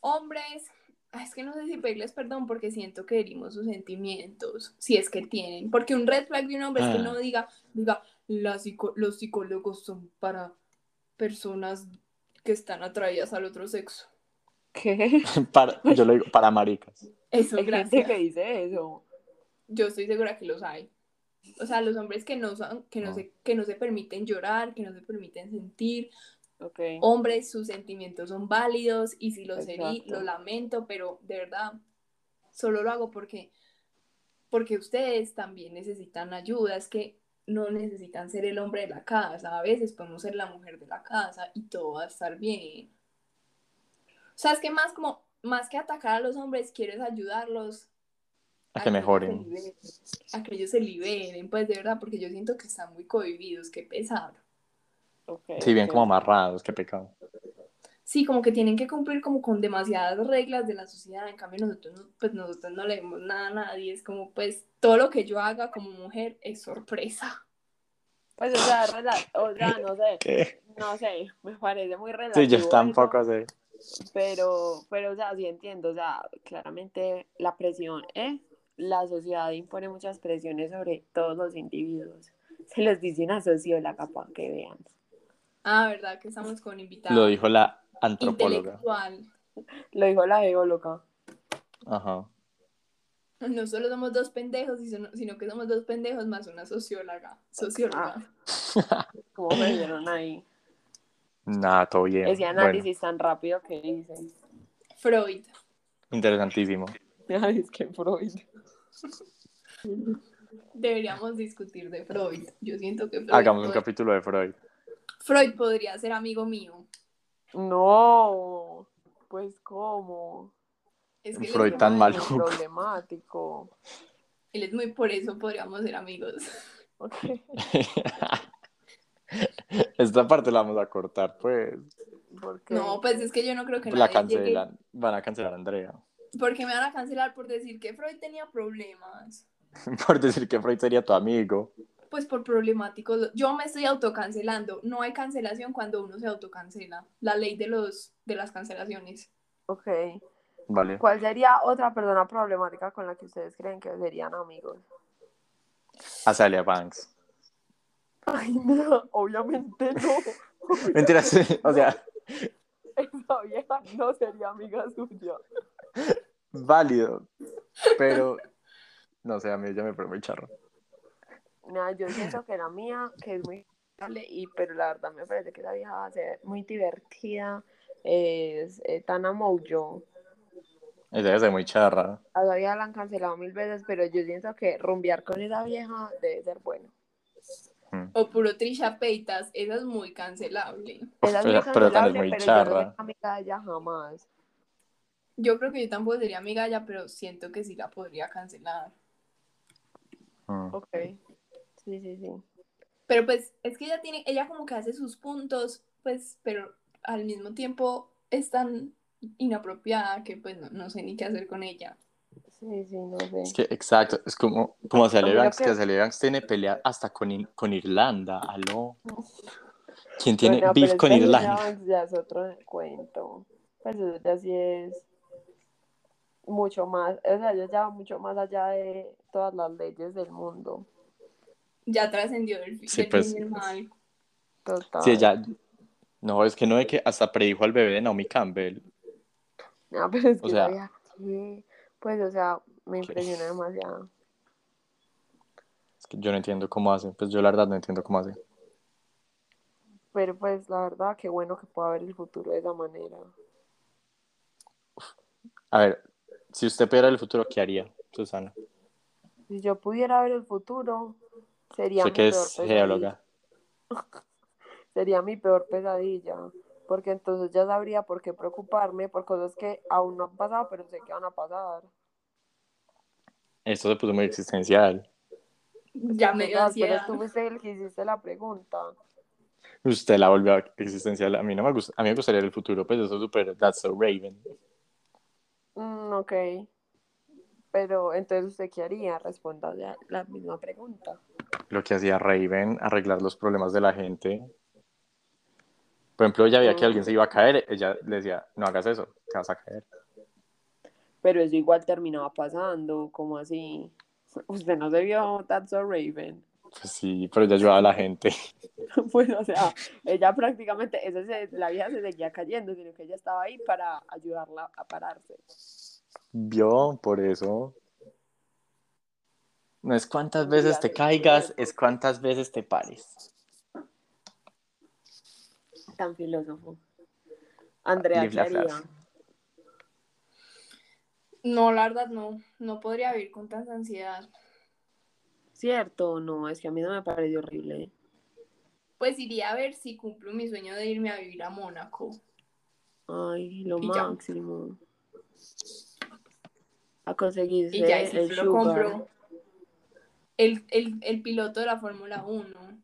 hombres, es que no sé si pedirles perdón porque siento que herimos sus sentimientos, si es que tienen, porque un red flag de un hombre es que Ah. no diga, diga, "La psico- los psicólogos son para personas que están atraídas al otro sexo. ¿Qué? Para, yo lo digo, para maricas. Eso, Hay gente gracias. que dice eso. Yo estoy segura que los hay. O sea, los hombres que no, son, que no, No. se, que no se permiten llorar, que no se permiten sentir. Hombres, sus sentimientos son válidos y si los herí, lo lamento, pero de verdad, solo lo hago porque, porque ustedes también necesitan ayuda. Es que no necesitan ser el hombre de la casa. A veces podemos ser la mujer de la casa y todo va a estar bien. O sea, es que más como, más que atacar a los hombres, quiero es ayudarlos A que mejoren. liberen, a que ellos se liberen, pues de verdad, porque yo siento que están muy cohibidos, qué pesar. Ok, Sí, bien como amarrados, qué pecado. Sí, como que tienen que cumplir como con demasiadas reglas de la sociedad, en cambio nosotros, no- pues nosotros no le demos nada a nadie, es como pues todo lo que yo haga como mujer es sorpresa. Pues, o sea, rela- o sea, no sé, ¿Qué? no sé, me parece muy relativo. Sí, yo eso, tampoco sé. Pero, pero, o sea, sí entiendo, o sea, claramente la presión, ¿eh? La sociedad impone muchas presiones sobre todos los individuos. Se los dice una socióloga para que vean. Ah, verdad que estamos con invitados. Lo dijo la antropóloga. intelectual. Lo dijo la geóloga. Ajá. No solo somos dos pendejos, sino sino que somos dos pendejos más una socióloga. Socióloga. ¿Cómo me vieron ahí? Nada, todo bien. Ese Bueno, análisis tan rápido que dicen. Freud. interesantísimo. Ay, es que Freud. Deberíamos discutir de Freud. Yo siento que Freud, Hagamos un capítulo de Freud. Freud podría ser amigo mío. No, pues, ¿cómo? Es que Freud es tan malo. Muy problemático. Él es muy por eso podríamos ser amigos. Ok. Esta parte la vamos a cortar, pues. Porque No, pues es que yo no creo que La nadie llegue- cancelan. Van a cancelar a Andrea. Porque me van a cancelar por decir que Freud tenía problemas. Por decir que Freud sería tu amigo. Pues por problemáticos. Yo me estoy autocancelando. No hay cancelación cuando uno se autocancela. La ley de los de las cancelaciones. Ok. Vale. ¿Cuál sería otra persona problemática con la que ustedes creen que serían amigos? Azalea Banks. Ay, no, obviamente no. Mentira, sí, o sea, Esa vieja no sería amiga suya. válido. Pero, no sé, a mí ya me pone muy charro. Nada, yo siento que la mía, que es muy y pero la verdad me parece que esa vieja va a ser muy divertida. Es eh, Tana Mojo. Esa debe ser muy charra. A esa vieja la han cancelado mil veces, pero yo siento que rumbear con esa vieja debe ser bueno. Mm. O puro Trisha Peitas. Esa es muy cancelable. Uf, Esa es pero, muy pero también cancelable, es muy pero yo no charra. soy amiga de ella jamás. Yo creo que yo tampoco sería amiga de ella, pero siento que sí la podría cancelar. Mm. Ok. Sí, sí, sí. Pero pues es que ella tiene, ella como que hace sus puntos, pues, pero al mismo tiempo es tan inapropiada que pues no, no sé ni qué hacer con ella. Sí, sí, no sé. Es que, exacto, es como, como Azalea Como Banks, que- que Azalea Banks tiene pelea hasta con, con Irlanda, aló. ¿Quién tiene Bueno, beef con Irlanda? ya- Ya es otro cuento. Pues eso ya sí es mucho más, o sea, ya va mucho más allá de todas las leyes del mundo. Ya trascendió del, fi- Sí, del pues, bien y el mal. Total. Sí, ella, no, es que no es que hasta predijo al bebé de Naomi Campbell. No, pero es que o sea- pues, o sea, me impresiona demasiado. Es que yo no entiendo cómo hace, pues yo la verdad no entiendo cómo hace. Pero pues la verdad, qué bueno que pueda ver el futuro de esa manera. A ver, si usted pudiera el futuro, ¿qué haría, Susana? Si yo pudiera ver el futuro, sería Sé mi que peor es pesadilla. geóloga. Sería mi peor pesadilla. Porque entonces ya sabría por qué preocuparme por cosas que aún no han pasado, pero sé que van a pasar. Esto se puso muy existencial. Ya me dio Total, pero ansiedad. tú fuiste el que hiciste la pregunta. Usted la volvió existencial. A mí no me gusta, a mí me gustaría el futuro, pues eso es súper, that's so Raven. Mm, ok. Pero entonces usted qué haría? Responda ya la misma pregunta. Lo que hacía Raven, arreglar los problemas de la gente. Por ejemplo, ella veía que alguien se iba a caer, ella le decía, no hagas eso, te vas a caer. Pero eso igual terminaba pasando, como así. Usted no se vio That's So Raven. Pues sí, pero ella ayudaba a la gente. pues, o sea, ella prácticamente, esa se- la vieja se seguía cayendo, sino que ella estaba ahí para ayudarla a pararse. Vio, por eso. No es cuántas veces te caigas, es cuántas veces te pares. Tan filósofo. Andrea, ¿qué haría? No, la verdad no. No podría vivir con tanta ansiedad. ¿Cierto? No, es que a mí no me pareció horrible. Pues iría a ver si cumplo mi sueño de irme a vivir a Mónaco. Ay, lo Y ya. A conseguirse Y ya, el lo compro. El, el, el piloto de la Fórmula 1.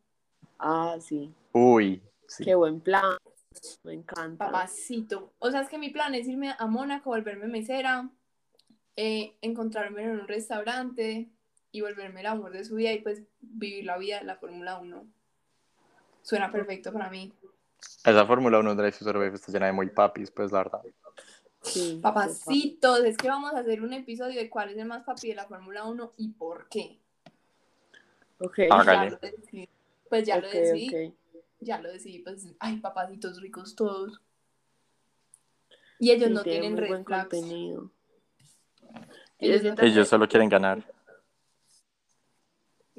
Ah, sí. Uy, sí. Qué buen plan. Me encanta. Papacito. O sea, es que mi plan es irme a Mónaco, volverme mesera, eh, encontrarme en un restaurante y volverme el amor de su vida y pues vivir la vida de la Fórmula 1. Suena perfecto para mí. Esa Fórmula 1 Drive to Survive está llena de muy papis, pues la verdad. Sí, Papacitos, es que vamos a hacer un episodio de cuál es el más papi de la Fórmula 1 y por qué. Ok. Ya lo decidí. Pues ya lo decidí. Ya lo decidí, pues, ay, papacitos ricos todos. Y ellos Sí, no tiene tienen red buen flags. contenido. Ellos solo quieren ganar.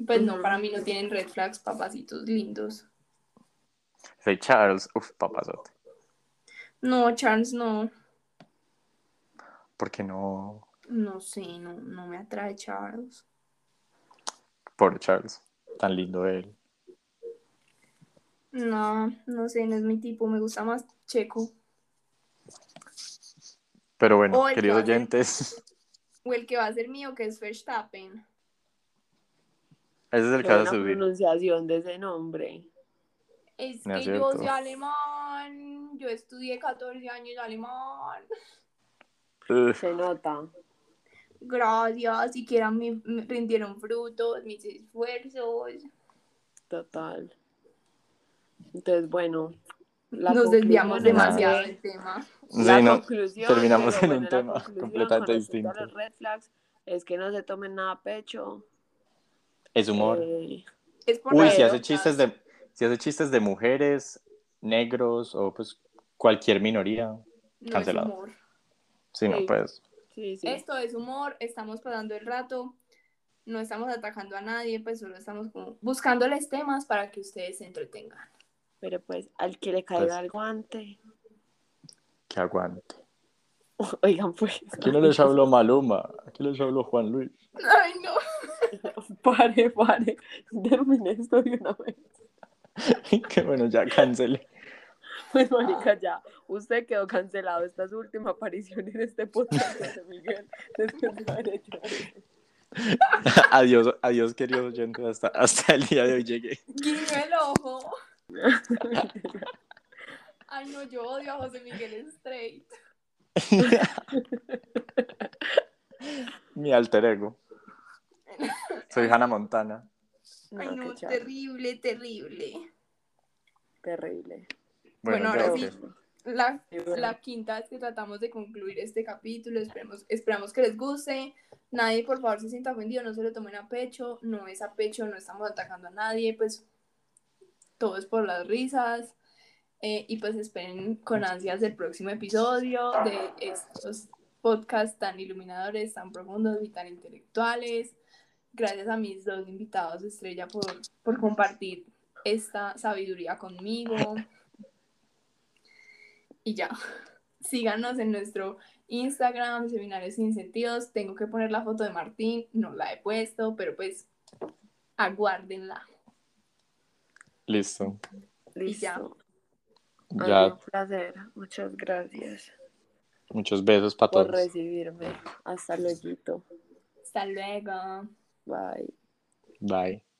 Pues no, para mí no tienen red flags, papacitos lindos. Soy Charles, uf, papazote. No, Charles, no. ¿Por qué no? No sé, no, no me atrae Charles. Por Charles. Tan lindo él. No, no sé, no es mi tipo, me gusta más Checo. Pero bueno, O el que queridos ser- oyentes, O el que va a ser mío, que es Verstappen. ese es el a buena subir. pronunciación de ese nombre. Es No que es yo soy alemán. Yo estudié 14 años alemán. Se nota. Gracias, siquiera me, me rindieron frutos mis esfuerzos. Total. Entonces, bueno. la Nos desviamos demasiado del tema. Sí, la no, conclusión, terminamos en un bueno, tema completamente distinto. los red flags es que no se tomen nada a pecho. Es humor. eh, Es por Uy, si hace chistes de, si hace chistes de mujeres, negros o pues cualquier minoría, No es cancelado. Humor. sí, no, Sí. pues sí, sí. Esto es humor, estamos pasando el rato, no estamos atacando a nadie, pues solo estamos como buscándoles temas para que ustedes se entretengan. Pero pues, al que le caiga Pues- el guante. que aguante. Oigan, pues. Aquí no les habló Maluma, aquí les habló Juan Luis. Ay, no. Pare, pare. Termine esto de una vez. que bueno, ya cancele. Pues, marica, ya. Usted quedó cancelado. Esta es su última aparición en este podcast, José Miguel. Después de haber hecho eso. adiós, adiós, queridos oyentes, hasta, hasta el día de hoy llegué. Guiño el ojo. Ay, no, yo odio a José Miguel Straight. Mi alter ego. Soy Hannah Montana. Ay, No, terrible, terrible. Terrible. Bueno, ahora ya, sí. La, bueno. la quinta vez que tratamos de concluir este capítulo, esperemos, esperamos que les guste. Nadie, por favor, se sienta ofendido, no se lo tomen a pecho, no es a pecho, no estamos atacando a nadie, pues todo es por las risas. Eh, y pues esperen con ansias el próximo episodio de estos podcasts tan iluminadores, tan profundos y tan intelectuales. Gracias a mis dos invitados estrella por, por compartir esta sabiduría conmigo. Y ya. Síganos en nuestro Instagram, Seminarios Sin Sentidos. Tengo que poner la foto de Martín, no la he puesto, pero pues aguárdenla. Listo. Listo. ya. Un placer. Muchas gracias muchos besos para por todos. recibirme. Hasta luego. Hasta luego. Bye. Bye.